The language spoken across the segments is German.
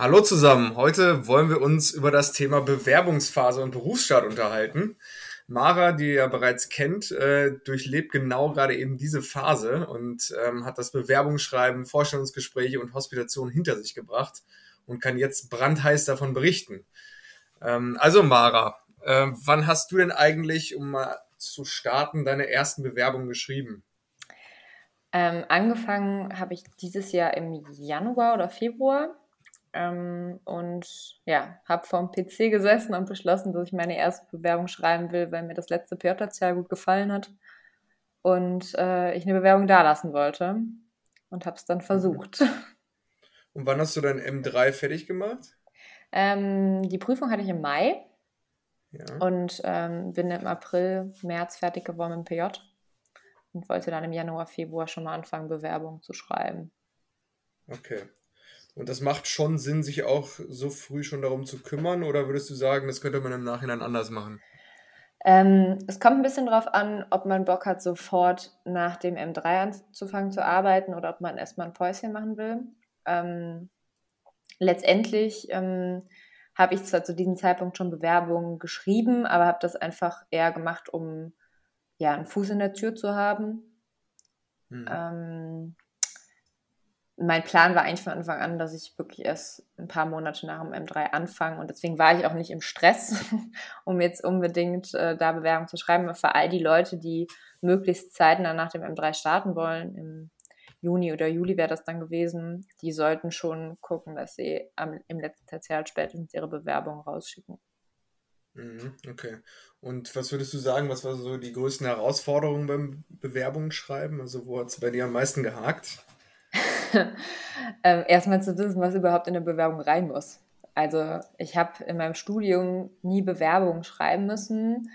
Hallo zusammen. Heute wollen wir uns über das Thema Bewerbungsphase und Berufsstart unterhalten. Mara, die ihr bereits kennt, äh, durchlebt genau gerade eben diese Phase und ähm, hat das Bewerbungsschreiben, Vorstellungsgespräche und Hospitation hinter sich gebracht und kann jetzt brandheiß davon berichten. Ähm, also Mara, äh, wann hast du denn eigentlich, um mal zu starten, deine ersten Bewerbungen geschrieben? Ähm, angefangen habe ich dieses Jahr im Januar oder Februar ähm, und ja, habe vorm PC gesessen und beschlossen, dass ich meine erste Bewerbung schreiben will, weil mir das letzte PJ-Jahr gut gefallen hat und äh, ich eine Bewerbung dalassen wollte und habe es dann versucht. Und wann hast du dein M3 fertig gemacht? Ähm, die Prüfung hatte ich im Mai Ja. und ähm, bin im April, März fertig geworden im PJ und wollte dann im Januar, Februar schon mal anfangen, Bewerbungen zu schreiben. Okay. Und das macht schon Sinn, sich auch so früh schon darum zu kümmern, oder würdest du sagen, das könnte man im Nachhinein anders machen? Ähm, es kommt ein bisschen drauf an, ob man Bock hat, sofort nach dem M3 anzufangen zu arbeiten oder ob man erstmal ein Päuschen machen will. Ähm, letztendlich ähm, habe ich zwar zu diesem Zeitpunkt schon Bewerbungen geschrieben, aber habe das einfach eher gemacht, um ja, einen Fuß in der Tür zu haben. Hm. Mein Plan war eigentlich von Anfang an, dass ich wirklich erst ein paar Monate nach dem M3 anfange und deswegen war ich auch nicht im Stress, um jetzt unbedingt äh, da Bewerbung zu schreiben. Für all die Leute, die möglichst zeitnah nach dem M3 starten wollen, im Juni oder Juli wäre das dann gewesen, die sollten schon gucken, dass sie am, im letzten Tertial spätestens ihre Bewerbung rausschicken. Mhm, Okay. Und was würdest du sagen, was war so die größten Herausforderungen beim Bewerbungsschreiben? Also wo hat es bei dir am meisten gehakt? ähm, erstmal zu wissen, was überhaupt in eine Bewerbung rein muss. Also ich habe in meinem Studium nie Bewerbungen schreiben müssen.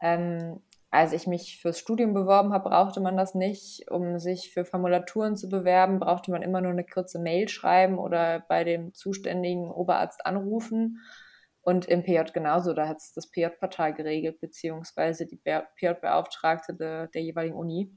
Ähm, als ich mich fürs Studium beworben habe, brauchte man das nicht. Um sich für Formulaturen zu bewerben, brauchte man immer nur eine kurze Mail schreiben oder bei dem zuständigen Oberarzt anrufen. Und im PJ genauso, da hat es das PJ-Portal geregelt, beziehungsweise die PJ-Beauftragte der, der jeweiligen Uni.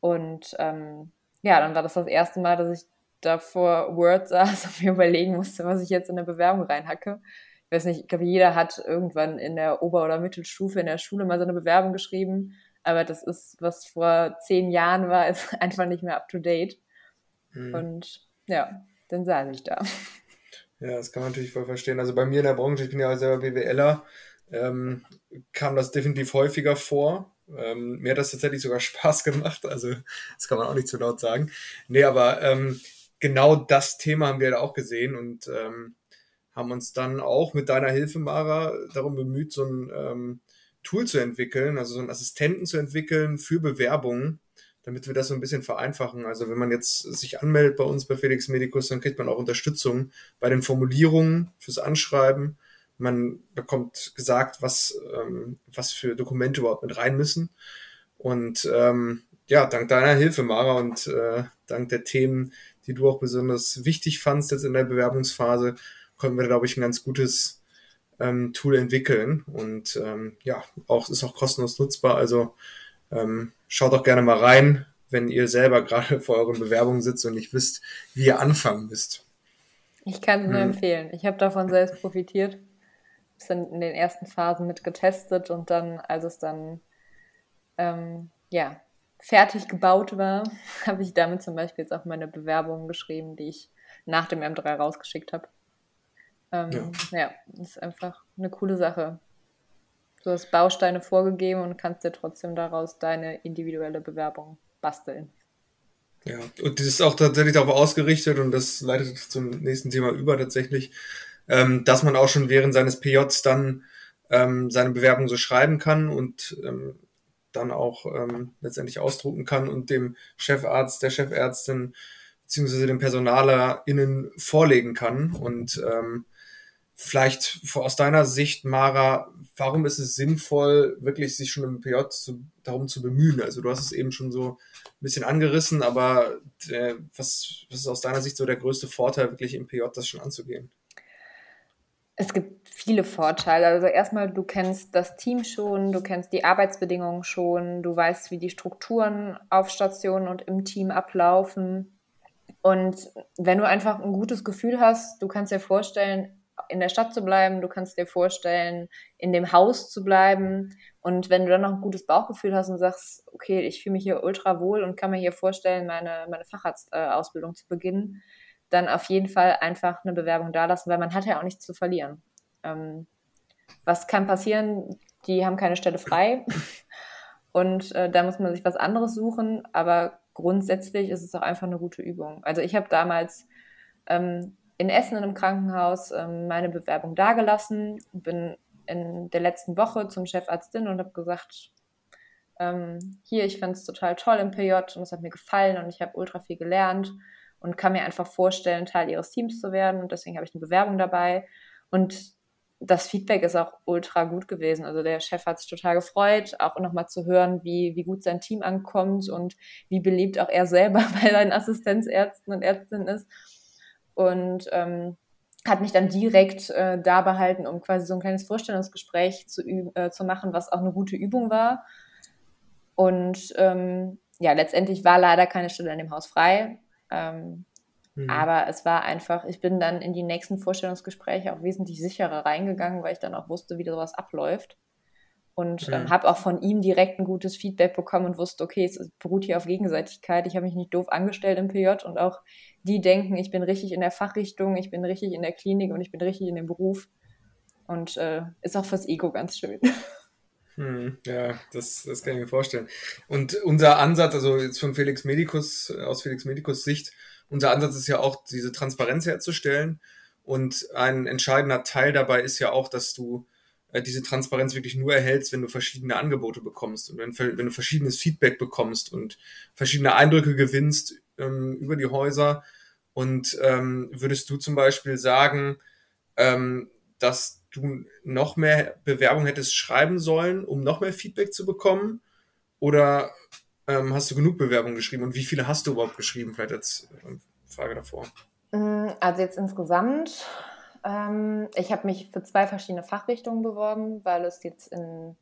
Und ähm, ja, dann war das das erste Mal, dass ich da vor Word saß und mir überlegen musste, was ich jetzt in eine Bewerbung reinhacke. Ich weiß nicht, ich glaube, jeder hat irgendwann in der Ober- oder Mittelstufe in der Schule mal so eine Bewerbung geschrieben, aber das ist, was vor zehn Jahren war, ist einfach nicht mehr up to date. Mhm. Und ja, dann saß ich da. Ja, das kann man natürlich voll verstehen. Also bei mir in der Branche, ich bin ja selber BWLer, ähm, kam das definitiv häufiger vor. Ähm, mir hat das tatsächlich sogar Spaß gemacht, also das kann man auch nicht zu laut sagen. Nee, aber ähm, genau das Thema haben wir da auch gesehen und ähm, haben uns dann auch mit deiner Hilfe, Mara, darum bemüht, so ein ähm, Tool zu entwickeln, also so einen Assistenten zu entwickeln für Bewerbungen, damit wir das so ein bisschen vereinfachen. Also wenn man jetzt sich anmeldet bei uns bei Felix Medicus, dann kriegt man auch Unterstützung bei den Formulierungen fürs Anschreiben. Man bekommt gesagt, was, ähm, was für Dokumente überhaupt mit rein müssen. Und ähm, ja, dank deiner Hilfe, Mara, und äh, dank der Themen, die du auch besonders wichtig fandst jetzt in der Bewerbungsphase, konnten wir, glaube ich, ein ganz gutes ähm, Tool entwickeln. Und ähm, ja, auch ist auch kostenlos nutzbar. Also ähm, schaut doch gerne mal rein, wenn ihr selber gerade vor euren Bewerbungen sitzt und nicht wisst, wie ihr anfangen müsst. Ich kann es nur Hm. empfehlen. Ich habe davon selbst profitiert. Sind in den ersten Phasen mit getestet und dann, als es dann ähm, ja, fertig gebaut war, habe ich damit zum Beispiel jetzt auch meine Bewerbungen geschrieben, die ich nach dem M3 rausgeschickt habe. Ja. Ähm, ja, ist einfach eine coole Sache. Du hast Bausteine vorgegeben und kannst dir trotzdem daraus deine individuelle Bewerbung basteln. Ja, und das ist auch tatsächlich darauf ausgerichtet und das leitet zum nächsten Thema über tatsächlich, ähm, dass man auch schon während seines PJs dann ähm, seine Bewerbung so schreiben kann und ähm, dann auch ähm, letztendlich ausdrucken kann und dem Chefarzt, der Chefärztin beziehungsweise dem PersonalerInnen vorlegen kann. Und ähm, vielleicht aus deiner Sicht, Mara, warum ist es sinnvoll, wirklich sich schon im PJ zu, darum zu bemühen? Also du hast es eben schon so ein bisschen angerissen, aber äh, was, was ist aus deiner Sicht so der größte Vorteil, wirklich im PJ das schon anzugehen? Es gibt viele Vorteile. Also erstmal, du kennst das Team schon, du kennst die Arbeitsbedingungen schon, du weißt, wie die Strukturen auf Stationen und im Team ablaufen. Und wenn du einfach ein gutes Gefühl hast, du kannst dir vorstellen, in der Stadt zu bleiben, du kannst dir vorstellen, in dem Haus zu bleiben. Und wenn du dann noch ein gutes Bauchgefühl hast und sagst, okay, ich fühle mich hier ultra wohl und kann mir hier vorstellen, meine, meine Facharztausbildung zu beginnen, dann auf jeden Fall einfach eine Bewerbung dalassen, weil man hat ja auch nichts zu verlieren. Ähm, was kann passieren? Die haben keine Stelle frei und äh, da muss man sich was anderes suchen, aber grundsätzlich ist es auch einfach eine gute Übung. Also ich habe damals ähm, in Essen in einem Krankenhaus ähm, meine Bewerbung dagelassen, bin in der letzten Woche zum Chefarztin und habe gesagt, ähm, hier, ich fand es total toll im PJ und es hat mir gefallen und ich habe ultra viel gelernt und kann mir einfach vorstellen, Teil ihres Teams zu werden und deswegen habe ich eine Bewerbung dabei und das Feedback ist auch ultra gut gewesen. Also der Chef hat sich total gefreut, auch nochmal zu hören, wie, wie gut sein Team ankommt und wie beliebt auch er selber bei seinen Assistenzärzten und Ärztinnen ist. Und ähm, hat mich dann direkt äh, da behalten, um quasi so ein kleines Vorstellungsgespräch zu, äh, zu machen, was auch eine gute Übung war. Und ähm, ja, letztendlich war leider keine Stelle in dem Haus frei. Ähm, mhm. Aber es war einfach, ich bin dann in die nächsten Vorstellungsgespräche auch wesentlich sicherer reingegangen, weil ich dann auch wusste, wie sowas abläuft. Und mhm. ähm, habe auch von ihm direkt ein gutes Feedback bekommen und wusste, okay, es beruht hier auf Gegenseitigkeit. Ich habe mich nicht doof angestellt im PJ und auch die denken, ich bin richtig in der Fachrichtung, ich bin richtig in der Klinik und ich bin richtig in dem Beruf. Und äh, ist auch fürs Ego ganz schön. Hm, ja, das, das kann ich mir vorstellen. Und unser Ansatz, also jetzt von Felix Medicus, aus Felix Medicus Sicht, unser Ansatz ist ja auch, diese Transparenz herzustellen. Und ein entscheidender Teil dabei ist ja auch, dass du äh, diese Transparenz wirklich nur erhältst, wenn du verschiedene Angebote bekommst und wenn, wenn du verschiedenes Feedback bekommst und verschiedene Eindrücke gewinnst ähm, über die Häuser. Und ähm, würdest du zum Beispiel sagen, ähm, dass du noch mehr Bewerbung hättest schreiben sollen, um noch mehr Feedback zu bekommen? Oder ähm, hast du genug Bewerbungen geschrieben und wie viele hast du überhaupt geschrieben? Vielleicht als äh, Frage davor. Mm, also jetzt insgesamt, ähm, ich habe mich für zwei verschiedene Fachrichtungen beworben, weil es jetzt in,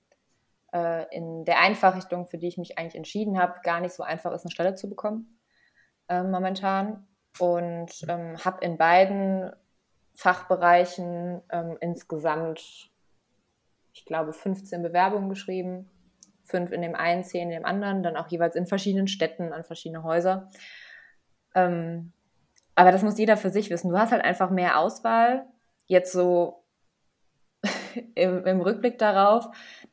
äh, in der einen Fachrichtung, für die ich mich eigentlich entschieden habe, gar nicht so einfach ist, eine Stelle zu bekommen äh, momentan. Und ähm, habe in beiden Fachbereichen ähm, insgesamt, ich glaube, 15 Bewerbungen geschrieben. Fünf in dem einen, zehn in dem anderen, dann auch jeweils in verschiedenen Städten, an verschiedene Häuser. Ähm, aber das muss jeder für sich wissen. Du hast halt einfach mehr Auswahl. Jetzt so im, im, Rückblick darauf,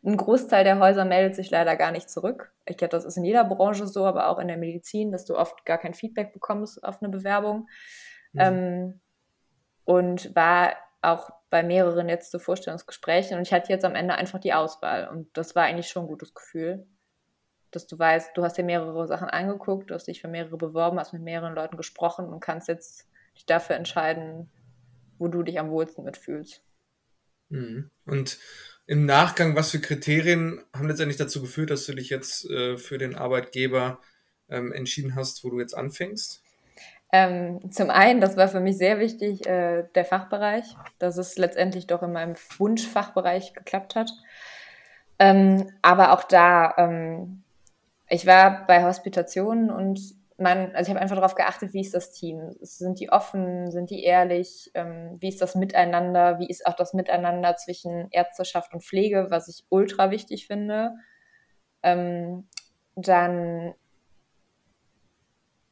ein Großteil der Häuser meldet sich leider gar nicht zurück. Ich glaube, das ist in jeder Branche so, aber auch in der Medizin, dass du oft gar kein Feedback bekommst auf eine Bewerbung. Mhm. Ähm, und war auch bei mehreren jetzt zu Vorstellungsgesprächen und ich hatte jetzt am Ende einfach die Auswahl und das war eigentlich schon ein gutes Gefühl, dass du weißt, du hast dir mehrere Sachen angeguckt, du hast dich für mehrere beworben, hast mit mehreren Leuten gesprochen und kannst jetzt dich dafür entscheiden, wo du dich am wohlsten mitfühlst. Mhm. Und im Nachgang, was für Kriterien haben letztendlich dazu geführt, dass du dich jetzt äh, für den Arbeitgeber ähm, entschieden hast, wo du jetzt anfängst? Ähm, zum einen, das war für mich sehr wichtig, äh, der Fachbereich, dass es letztendlich doch in meinem Wunschfachbereich geklappt hat. Ähm, aber auch da, ähm, ich war bei Hospitationen und man, also ich habe einfach darauf geachtet, wie ist das Team? Sind die offen? Sind die ehrlich? Ähm, wie ist das Miteinander? Wie ist auch das Miteinander zwischen Ärzteschaft und Pflege, was ich ultra wichtig finde? Ähm, dann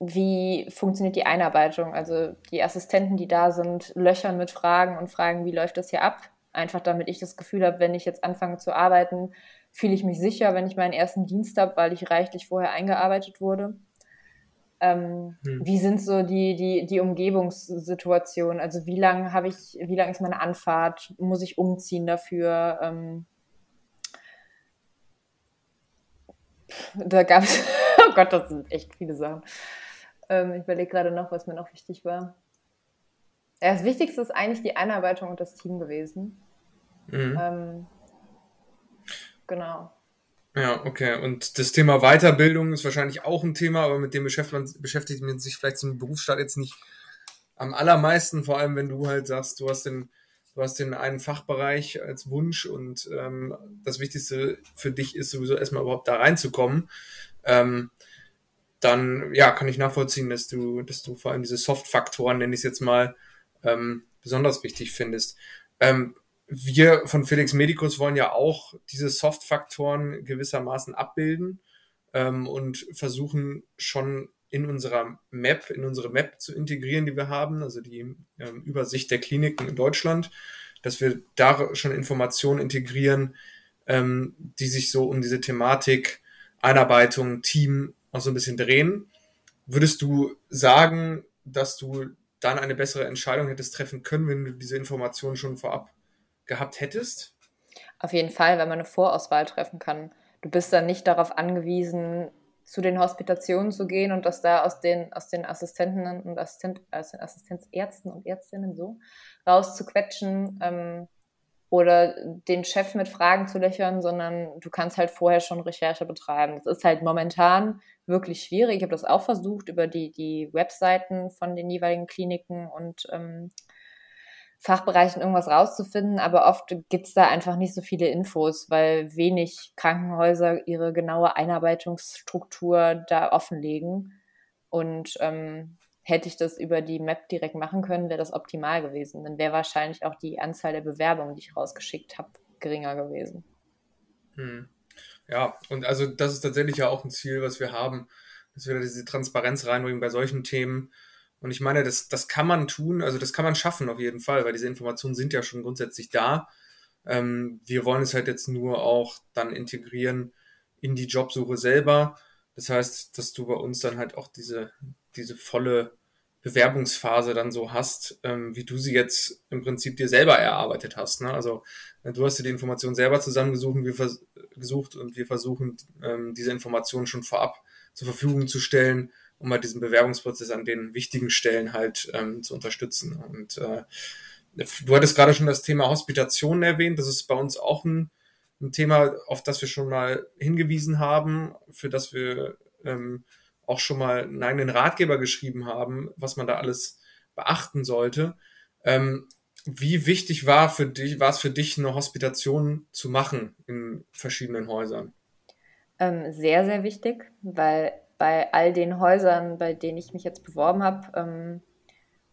wie funktioniert die Einarbeitung? Also die Assistenten, die da sind, löchern mit Fragen und fragen, wie läuft das hier ab? Einfach damit ich das Gefühl habe, wenn ich jetzt anfange zu arbeiten, fühle ich mich sicher, wenn ich meinen ersten Dienst habe, weil ich reichlich vorher eingearbeitet wurde. Ähm, hm. Wie sind so die, die, die Umgebungssituationen? Also wie lange habe ich, wie lange ist meine Anfahrt? Muss ich umziehen dafür? Ähm, da gab es, oh Gott, das sind echt viele Sachen. Ähm, ich überlege gerade noch, was mir noch wichtig war. Ja, das Wichtigste ist eigentlich die Einarbeitung und das Team gewesen. Mhm. Ähm, genau. Ja, okay. Und das Thema Weiterbildung ist wahrscheinlich auch ein Thema, aber mit dem beschäftigt man, beschäftigt man sich vielleicht zum Berufsstart jetzt nicht am allermeisten, vor allem wenn du halt sagst, du hast den, du hast den einen Fachbereich als Wunsch und ähm, das Wichtigste für dich ist sowieso erstmal überhaupt da reinzukommen. Ähm, dann ja, kann ich nachvollziehen, dass du, dass du vor allem diese Soft-Faktoren, nenne ich es jetzt mal, ähm, besonders wichtig findest. Ähm, wir von Felix Medicus wollen ja auch diese Soft-Faktoren gewissermaßen abbilden ähm, und versuchen schon in unserer Map, in unsere Map zu integrieren, die wir haben, also die ähm, Übersicht der Kliniken in Deutschland, dass wir da schon Informationen integrieren, ähm, die sich so um diese Thematik Einarbeitung, Team auch so ein bisschen drehen. Würdest du sagen, dass du dann eine bessere Entscheidung hättest treffen können, wenn du diese Informationen schon vorab gehabt hättest? Auf jeden Fall, weil man eine Vorauswahl treffen kann. Du bist dann nicht darauf angewiesen, zu den Hospitationen zu gehen und das da aus den, aus den Assistenten und Assistent, aus den Assistenzärzten und Ärztinnen so rauszuquetschen ähm, oder den Chef mit Fragen zu löchern, sondern du kannst halt vorher schon Recherche betreiben. Das ist halt momentan wirklich schwierig. Ich habe das auch versucht über die, die Webseiten von den jeweiligen Kliniken und ähm, Fachbereichen irgendwas rauszufinden, aber oft gibt es da einfach nicht so viele Infos, weil wenig Krankenhäuser ihre genaue Einarbeitungsstruktur da offenlegen. Und ähm, hätte ich das über die Map direkt machen können, wäre das optimal gewesen. Dann wäre wahrscheinlich auch die Anzahl der Bewerbungen, die ich rausgeschickt habe, geringer gewesen. Hm. Ja, und also das ist tatsächlich ja auch ein Ziel, was wir haben, dass wir diese Transparenz reinbringen bei solchen Themen und ich meine, das, das kann man tun, also das kann man schaffen auf jeden Fall, weil diese Informationen sind ja schon grundsätzlich da. Ähm, wir wollen es halt jetzt nur auch dann integrieren in die Jobsuche selber. Das heißt, dass du bei uns dann halt auch diese, diese volle Bewerbungsphase dann so hast, ähm, wie du sie jetzt im Prinzip dir selber erarbeitet hast. Ne? Also du hast dir die Informationen selber zusammengesucht und wir, gesucht und wir versuchen, ähm, diese Informationen schon vorab zur Verfügung zu stellen, um halt diesen Bewerbungsprozess an den wichtigen Stellen halt ähm, zu unterstützen. Und äh, du hattest gerade schon das Thema Hospitation erwähnt. Das ist bei uns auch ein, ein Thema, auf das wir schon mal hingewiesen haben, für das wir ähm, auch schon mal einen eigenen Ratgeber geschrieben haben, was man da alles beachten sollte. Ähm, wie wichtig war für dich, war es für dich, eine Hospitation zu machen in verschiedenen Häusern? Ähm, sehr, sehr wichtig, weil bei all den Häusern, bei denen ich mich jetzt beworben habe, ähm,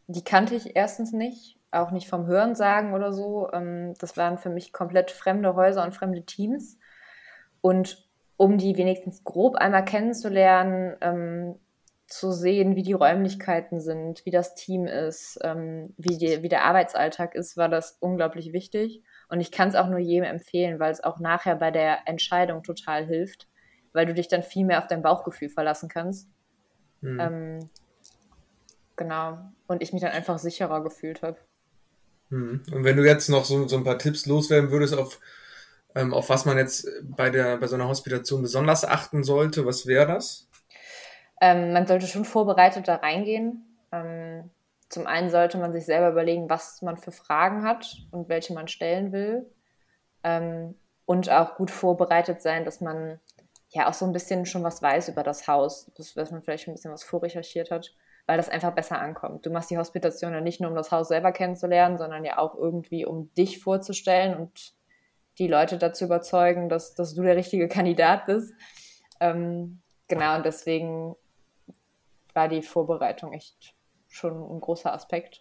die kannte ich erstens nicht, auch nicht vom Hörensagen oder so. Ähm, das waren für mich komplett fremde Häuser und fremde Teams. Und um die wenigstens grob einmal kennenzulernen, ähm, zu sehen, wie die Räumlichkeiten sind, wie das Team ist, ähm, wie, die, wie der Arbeitsalltag ist, war das unglaublich wichtig. Und ich kann es auch nur jedem empfehlen, weil es auch nachher bei der Entscheidung total hilft weil du dich dann viel mehr auf dein Bauchgefühl verlassen kannst. Mhm. Ähm, genau. Und ich mich dann einfach sicherer gefühlt habe. Mhm. Und wenn du jetzt noch so, so ein paar Tipps loswerden würdest, auf, ähm, auf was man jetzt bei, der, bei so einer Hospitation besonders achten sollte, was wäre das? Ähm, man sollte schon vorbereitet da reingehen. Ähm, zum einen sollte man sich selber überlegen, was man für Fragen hat und welche man stellen will. Ähm, und auch gut vorbereitet sein, dass man ja auch so ein bisschen schon was weiß über das Haus, dass, dass man vielleicht ein bisschen was vorrecherchiert hat, weil das einfach besser ankommt. Du machst die Hospitation ja nicht nur, um das Haus selber kennenzulernen, sondern ja auch irgendwie, um dich vorzustellen und die Leute dazu überzeugen, dass, dass du der richtige Kandidat bist. Ähm, genau, und deswegen war die Vorbereitung echt schon ein großer Aspekt.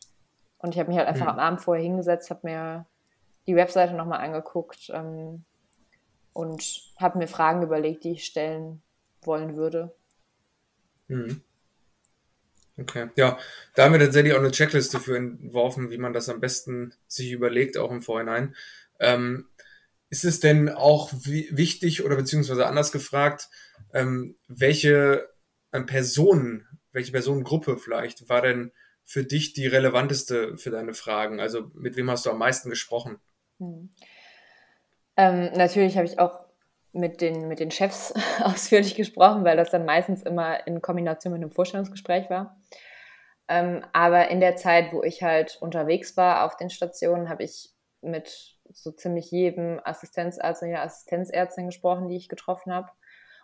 Und ich habe mich halt einfach mhm. am Abend vorher hingesetzt, habe mir die Webseite nochmal angeguckt, ähm, und habe mir Fragen überlegt, die ich stellen wollen würde. Mhm. Okay, ja, da haben wir tatsächlich auch eine Checkliste für entworfen, wie man das am besten sich überlegt, auch im Vorhinein. Ähm, ist es denn auch wichtig oder beziehungsweise anders gefragt, ähm, welche ähm, Personen, welche Personengruppe vielleicht war denn für dich die relevanteste für deine Fragen? Also mit wem hast du am meisten gesprochen? Hm. Ähm, natürlich habe ich auch mit den, mit den Chefs ausführlich gesprochen, weil das dann meistens immer in Kombination mit einem Vorstellungsgespräch war. Ähm, aber in der Zeit, wo ich halt unterwegs war auf den Stationen, habe ich mit so ziemlich jedem Assistenzarzt und jeder Assistenzärztin gesprochen, die ich getroffen habe.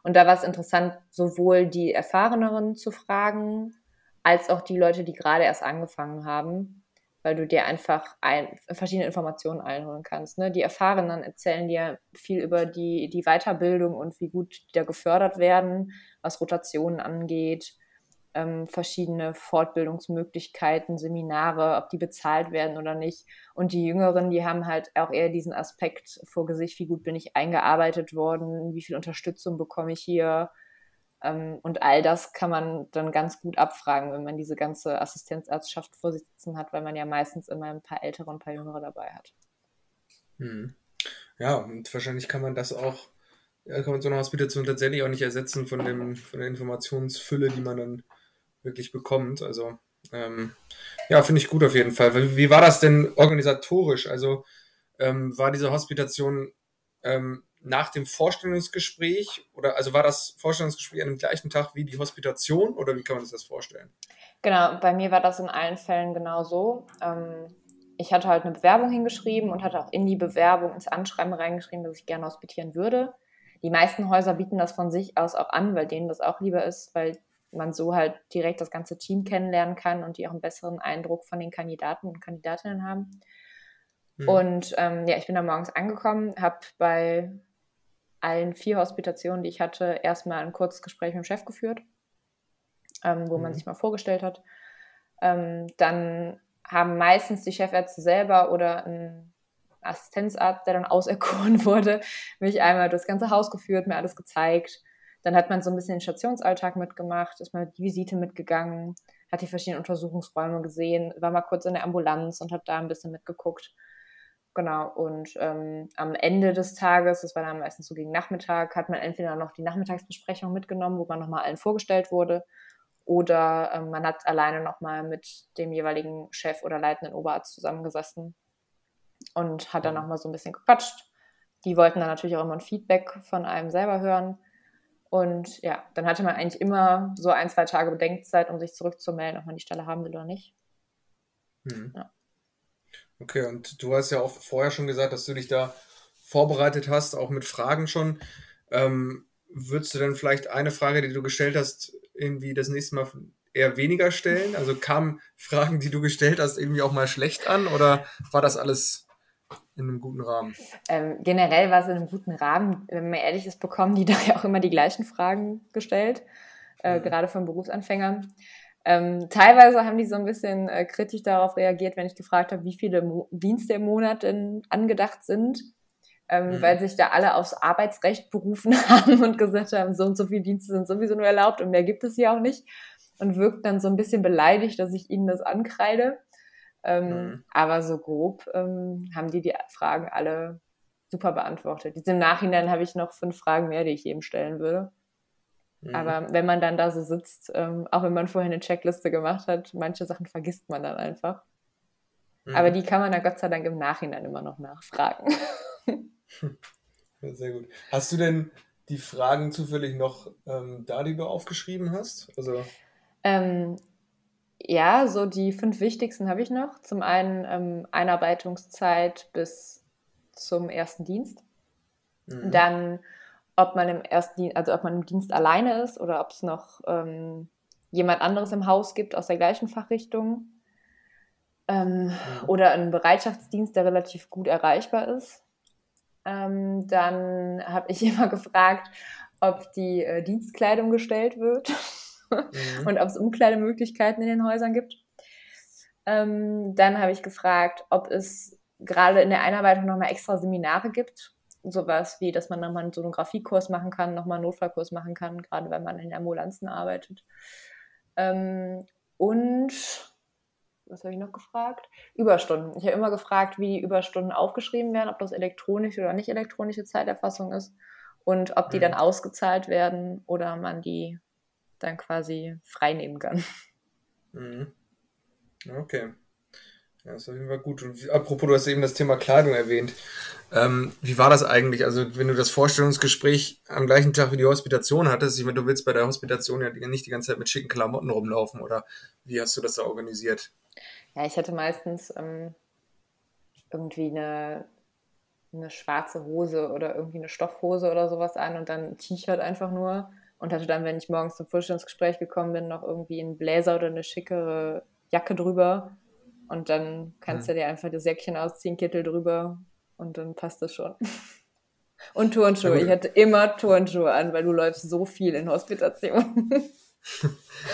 Und da war es interessant, sowohl die Erfahreneren zu fragen, als auch die Leute, die gerade erst angefangen haben, weil du dir einfach ein, verschiedene Informationen einholen kannst. Ne? Die Erfahrenen erzählen dir viel über die, die Weiterbildung und wie gut die da gefördert werden, was Rotationen angeht, ähm, verschiedene Fortbildungsmöglichkeiten, Seminare, ob die bezahlt werden oder nicht. Und die Jüngeren, die haben halt auch eher diesen Aspekt vor Gesicht, wie gut bin ich eingearbeitet worden, wie viel Unterstützung bekomme ich hier, und all das kann man dann ganz gut abfragen, wenn man diese ganze Assistenzarztschaft vor sich sitzen hat, weil man ja meistens immer ein paar ältere und ein paar jüngere dabei hat. Hm. Ja, und wahrscheinlich kann man das auch, ja, kann man so eine Hospitation tatsächlich auch nicht ersetzen von, dem, von der Informationsfülle, die man dann wirklich bekommt. Also ähm, ja, finde ich gut auf jeden Fall. Wie, wie war das denn organisatorisch? Also ähm, war diese Hospitation ähm, nach dem Vorstellungsgespräch oder also war das Vorstellungsgespräch an dem gleichen Tag wie die Hospitation oder wie kann man sich das vorstellen? Genau, bei mir war das in allen Fällen genau so. Ähm, ich hatte halt eine Bewerbung hingeschrieben und hatte auch in die Bewerbung ins Anschreiben reingeschrieben, dass ich gerne hospitieren würde. Die meisten Häuser bieten das von sich aus auch an, weil denen das auch lieber ist, weil man so halt direkt das ganze Team kennenlernen kann und die auch einen besseren Eindruck von den Kandidaten und Kandidatinnen haben. Hm. Und ähm, ja, ich bin da morgens angekommen, habe bei allen vier Hospitationen, die ich hatte, erstmal ein kurzes Gespräch mit dem Chef geführt, ähm, wo mhm. man sich mal vorgestellt hat. Ähm, dann haben meistens die Chefärzte selber oder ein Assistenzarzt, der dann auserkoren wurde, mich einmal durchs ganze Haus geführt, mir alles gezeigt. Dann hat man so ein bisschen den Stationsalltag mitgemacht, ist mal die Visite mitgegangen, hat die verschiedenen Untersuchungsräume gesehen, war mal kurz in der Ambulanz und hat da ein bisschen mitgeguckt. Genau, und ähm, am Ende des Tages, das war dann meistens so gegen Nachmittag, hat man entweder noch die Nachmittagsbesprechung mitgenommen, wo man nochmal allen vorgestellt wurde, oder ähm, man hat alleine nochmal mit dem jeweiligen Chef oder leitenden Oberarzt zusammengesessen und hat dann nochmal so ein bisschen gequatscht. Die wollten dann natürlich auch immer ein Feedback von einem selber hören. Und ja, dann hatte man eigentlich immer so ein, zwei Tage Bedenkzeit, um sich zurückzumelden, ob man die Stelle haben will oder nicht. Mhm. Ja. Okay, und du hast ja auch vorher schon gesagt, dass du dich da vorbereitet hast, auch mit Fragen schon. Ähm, würdest du denn vielleicht eine Frage, die du gestellt hast, irgendwie das nächste Mal eher weniger stellen? Also kamen Fragen, die du gestellt hast, irgendwie auch mal schlecht an oder war das alles in einem guten Rahmen? Ähm, generell war es in einem guten Rahmen. Wenn man ehrlich ist, bekommen die da ja auch immer die gleichen Fragen gestellt, äh, mhm. gerade von Berufsanfängern. Ähm, teilweise haben die so ein bisschen äh, kritisch darauf reagiert, wenn ich gefragt habe, wie viele Mo Dienste im Monat denn angedacht sind, ähm, mhm. weil sich da alle aufs Arbeitsrecht berufen haben und gesagt haben, so und so viele Dienste sind sowieso nur erlaubt und mehr gibt es hier auch nicht. Und wirkt dann so ein bisschen beleidigt, dass ich ihnen das ankreide. Ähm, mhm. Aber so grob ähm, haben die die Fragen alle super beantwortet. Jetzt im Nachhinein habe ich noch fünf Fragen mehr, die ich jedem stellen würde. Mhm. Aber wenn man dann da so sitzt, ähm, auch wenn man vorher eine Checkliste gemacht hat, manche Sachen vergisst man dann einfach. Mhm. Aber die kann man dann Gott sei Dank im Nachhinein immer noch nachfragen. Sehr gut. Hast du denn die Fragen zufällig noch ähm, da, die du aufgeschrieben hast? Also ähm, ja, so die fünf wichtigsten habe ich noch. Zum einen ähm, Einarbeitungszeit bis zum ersten Dienst. Mhm. Dann ob man im ersten Dienst, also ob man im Dienst alleine ist oder ob es noch ähm, jemand anderes im Haus gibt aus der gleichen Fachrichtung. Ähm, ja. Oder einen Bereitschaftsdienst, der relativ gut erreichbar ist. Ähm, dann habe ich immer gefragt, ob die äh, Dienstkleidung gestellt wird mhm. und ob es Umkleidemöglichkeiten in den Häusern gibt. Ähm, dann habe ich gefragt, ob es gerade in der Einarbeitung nochmal extra Seminare gibt, sowas wie, dass man nochmal einen Sonografiekurs machen kann, nochmal einen Notfallkurs machen kann, gerade wenn man in Ambulanzen arbeitet. Ähm, und was habe ich noch gefragt? Überstunden. Ich habe immer gefragt, wie die Überstunden aufgeschrieben werden, ob das elektronische oder nicht elektronische Zeiterfassung ist und ob die mhm. dann ausgezahlt werden oder man die dann quasi freinehmen kann. Mhm. Okay. Ja, ist auf jeden Fall gut. Und apropos, du hast eben das Thema Kleidung erwähnt. Ähm, wie war das eigentlich? Also, wenn du das Vorstellungsgespräch am gleichen Tag wie die Hospitation hattest, ich meine, du willst bei der Hospitation ja nicht die ganze Zeit mit schicken Klamotten rumlaufen, oder wie hast du das da organisiert? Ja, ich hatte meistens ähm, irgendwie eine, eine schwarze Hose oder irgendwie eine Stoffhose oder sowas an und dann ein T-Shirt einfach nur und hatte dann, wenn ich morgens zum Vorstellungsgespräch gekommen bin, noch irgendwie einen Bläser oder eine schickere Jacke drüber Und dann kannst hm. du dir einfach das Säckchen ausziehen, Kittel drüber und dann passt das schon. Und Turnschuhe. Ich hatte immer Turnschuhe an, weil du läufst so viel in Hospitation.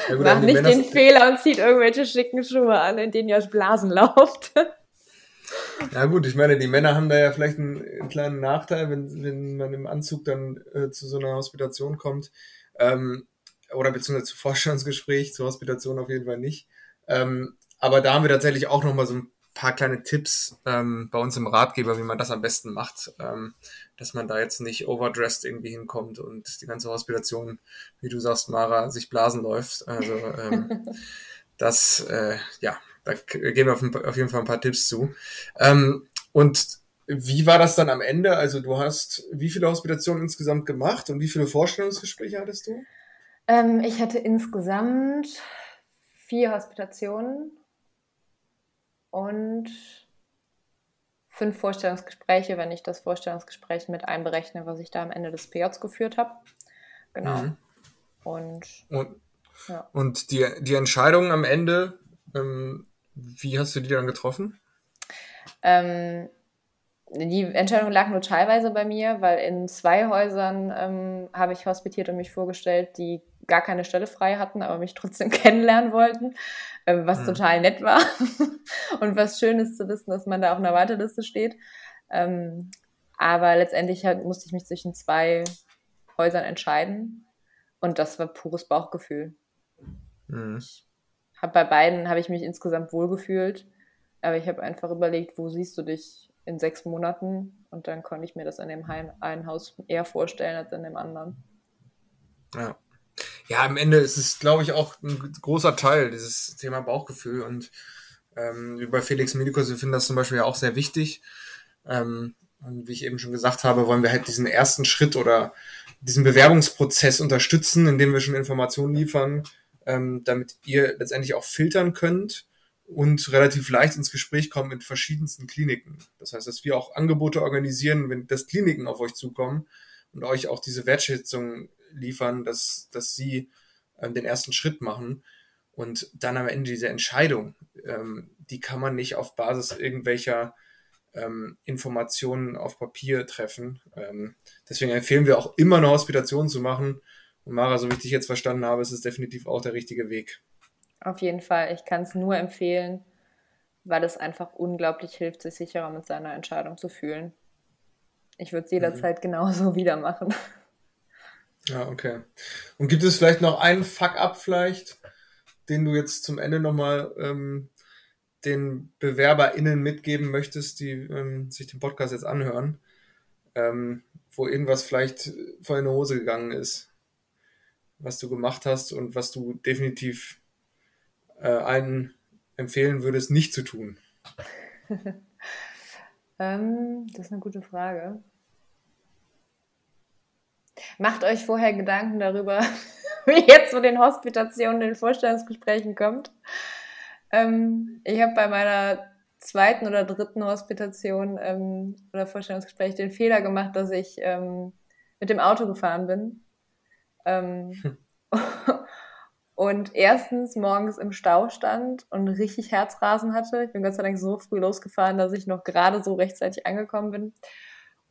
Ja, gut, Mach nicht Männer den Fehler und zieht irgendwelche schicken Schuhe an, in denen ihr aus Blasen lauft. Ja gut, ich meine, die Männer haben da ja vielleicht einen, einen kleinen Nachteil, wenn, wenn man im Anzug dann äh, zu so einer Hospitation kommt. Ähm, oder beziehungsweise zu Vorstellungsgespräch, zur Hospitation auf jeden Fall nicht. Ähm, aber da haben wir tatsächlich auch nochmal so ein paar kleine Tipps ähm, bei uns im Ratgeber, wie man das am besten macht, ähm, dass man da jetzt nicht overdressed irgendwie hinkommt und die ganze Hospitation, wie du sagst, Mara, sich blasen läuft. Also ähm, das, äh, ja, da geben wir auf, auf, jeden Fall ein paar Tipps zu. Ähm, und wie war das dann am Ende? Also du hast wie viele Hospitationen insgesamt gemacht und wie viele Vorstellungsgespräche hattest du? Ähm, ich hatte insgesamt vier Hospitationen und fünf Vorstellungsgespräche, wenn ich das Vorstellungsgespräch mit einberechne, was ich da am Ende des PJs geführt habe. Genau. Mhm. Und, und, ja. und die, die Entscheidung am Ende, ähm, wie hast du die dann getroffen? Ähm, die Entscheidung lag nur teilweise bei mir, weil in zwei Häusern ähm, habe ich hospitiert und mich vorgestellt, die gar keine Stelle frei hatten, aber mich trotzdem kennenlernen wollten, äh, was mhm. total nett war und was schön ist zu wissen, dass man da auf einer Warteliste steht. Ähm, aber letztendlich halt, musste ich mich zwischen zwei Häusern entscheiden und das war pures Bauchgefühl. Mhm. Ich hab bei beiden habe ich mich insgesamt wohlgefühlt, aber ich habe einfach überlegt, wo siehst du dich in sechs Monaten und dann konnte ich mir das in dem einen Haus eher vorstellen als in dem anderen. Ja. Ja, am Ende ist es, glaube ich, auch ein großer Teil, dieses Thema Bauchgefühl. Und ähm, wie bei Felix Medikus, wir finden das zum Beispiel ja auch sehr wichtig. Ähm, und wie ich eben schon gesagt habe, wollen wir halt diesen ersten Schritt oder diesen Bewerbungsprozess unterstützen, indem wir schon Informationen liefern, ähm, damit ihr letztendlich auch filtern könnt und relativ leicht ins Gespräch kommen mit verschiedensten Kliniken. Das heißt, dass wir auch Angebote organisieren, wenn das Kliniken auf euch zukommen und euch auch diese Wertschätzung liefern, dass, dass sie ähm, den ersten Schritt machen. Und dann am Ende diese Entscheidung, ähm, die kann man nicht auf Basis irgendwelcher ähm, Informationen auf Papier treffen. Ähm, deswegen empfehlen wir auch immer eine Hospitation zu machen. Und Mara, so wie ich dich jetzt verstanden habe, ist es definitiv auch der richtige Weg. Auf jeden Fall. Ich kann es nur empfehlen, weil es einfach unglaublich hilft, sich sicherer mit seiner Entscheidung zu fühlen. Ich würde es jederzeit mhm. genauso wieder machen. Ja, okay. Und gibt es vielleicht noch einen Fuck-up vielleicht, den du jetzt zum Ende nochmal ähm, den BewerberInnen mitgeben möchtest, die ähm, sich den Podcast jetzt anhören, ähm, wo irgendwas vielleicht voll in die Hose gegangen ist, was du gemacht hast und was du definitiv äh, allen empfehlen würdest, nicht zu tun? ähm, das ist eine gute Frage. Macht euch vorher Gedanken darüber, wie jetzt zu den Hospitationen, den Vorstellungsgesprächen kommt. Ähm, ich habe bei meiner zweiten oder dritten Hospitation ähm, oder Vorstellungsgespräch den Fehler gemacht, dass ich ähm, mit dem Auto gefahren bin. Hm. und erstens morgens im Stau stand und richtig Herzrasen hatte. Ich bin Gott sei Dank so früh losgefahren, dass ich noch gerade so rechtzeitig angekommen bin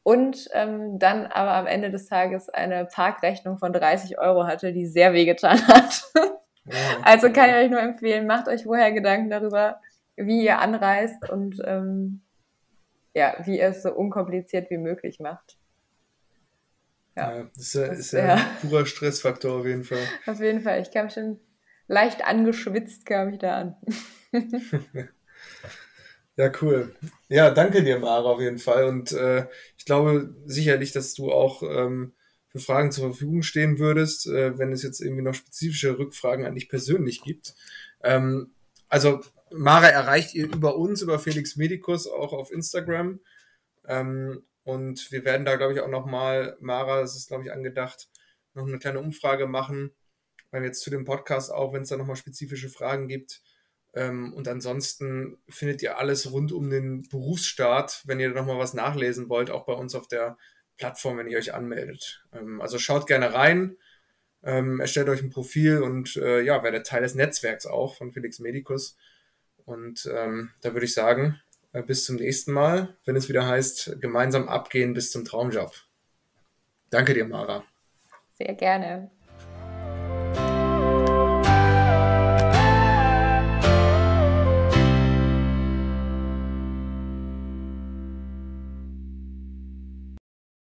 und ähm, dann aber am Ende des Tages eine Parkrechnung von 30 Euro hatte, die sehr wehgetan hat. Ja, also kann ich euch nur empfehlen, macht euch vorher Gedanken darüber, wie ihr anreist und ähm, ja, wie ihr es so unkompliziert wie möglich macht. Ja, ja das ist ja, das, ist ja, ja ein purer Stressfaktor auf jeden Fall. Auf jeden Fall. Ich kam schon leicht angeschwitzt, kam ich da an. Ja, cool. Ja, danke dir, Mara, auf jeden Fall. Und äh, ich glaube sicherlich, dass du auch ähm, für Fragen zur Verfügung stehen würdest, äh, wenn es jetzt irgendwie noch spezifische Rückfragen an dich persönlich gibt. Ähm, also Mara erreicht ihr über uns, über Felix Medicus, auch auf Instagram. Ähm, und wir werden da, glaube ich, auch nochmal, Mara, das ist, glaube ich, angedacht, noch eine kleine Umfrage machen, weil jetzt zu dem Podcast auch, wenn es da nochmal spezifische Fragen gibt, ähm, und ansonsten findet ihr alles rund um den Berufsstart, wenn ihr da nochmal was nachlesen wollt, auch bei uns auf der Plattform, wenn ihr euch anmeldet. Ähm, also schaut gerne rein, ähm, erstellt euch ein Profil und äh, ja, werdet Teil des Netzwerks auch von Felix Medicus. Und ähm, da würde ich sagen, bis zum nächsten Mal, wenn es wieder heißt, gemeinsam abgehen bis zum Traumjob. Danke dir, Mara. Sehr gerne.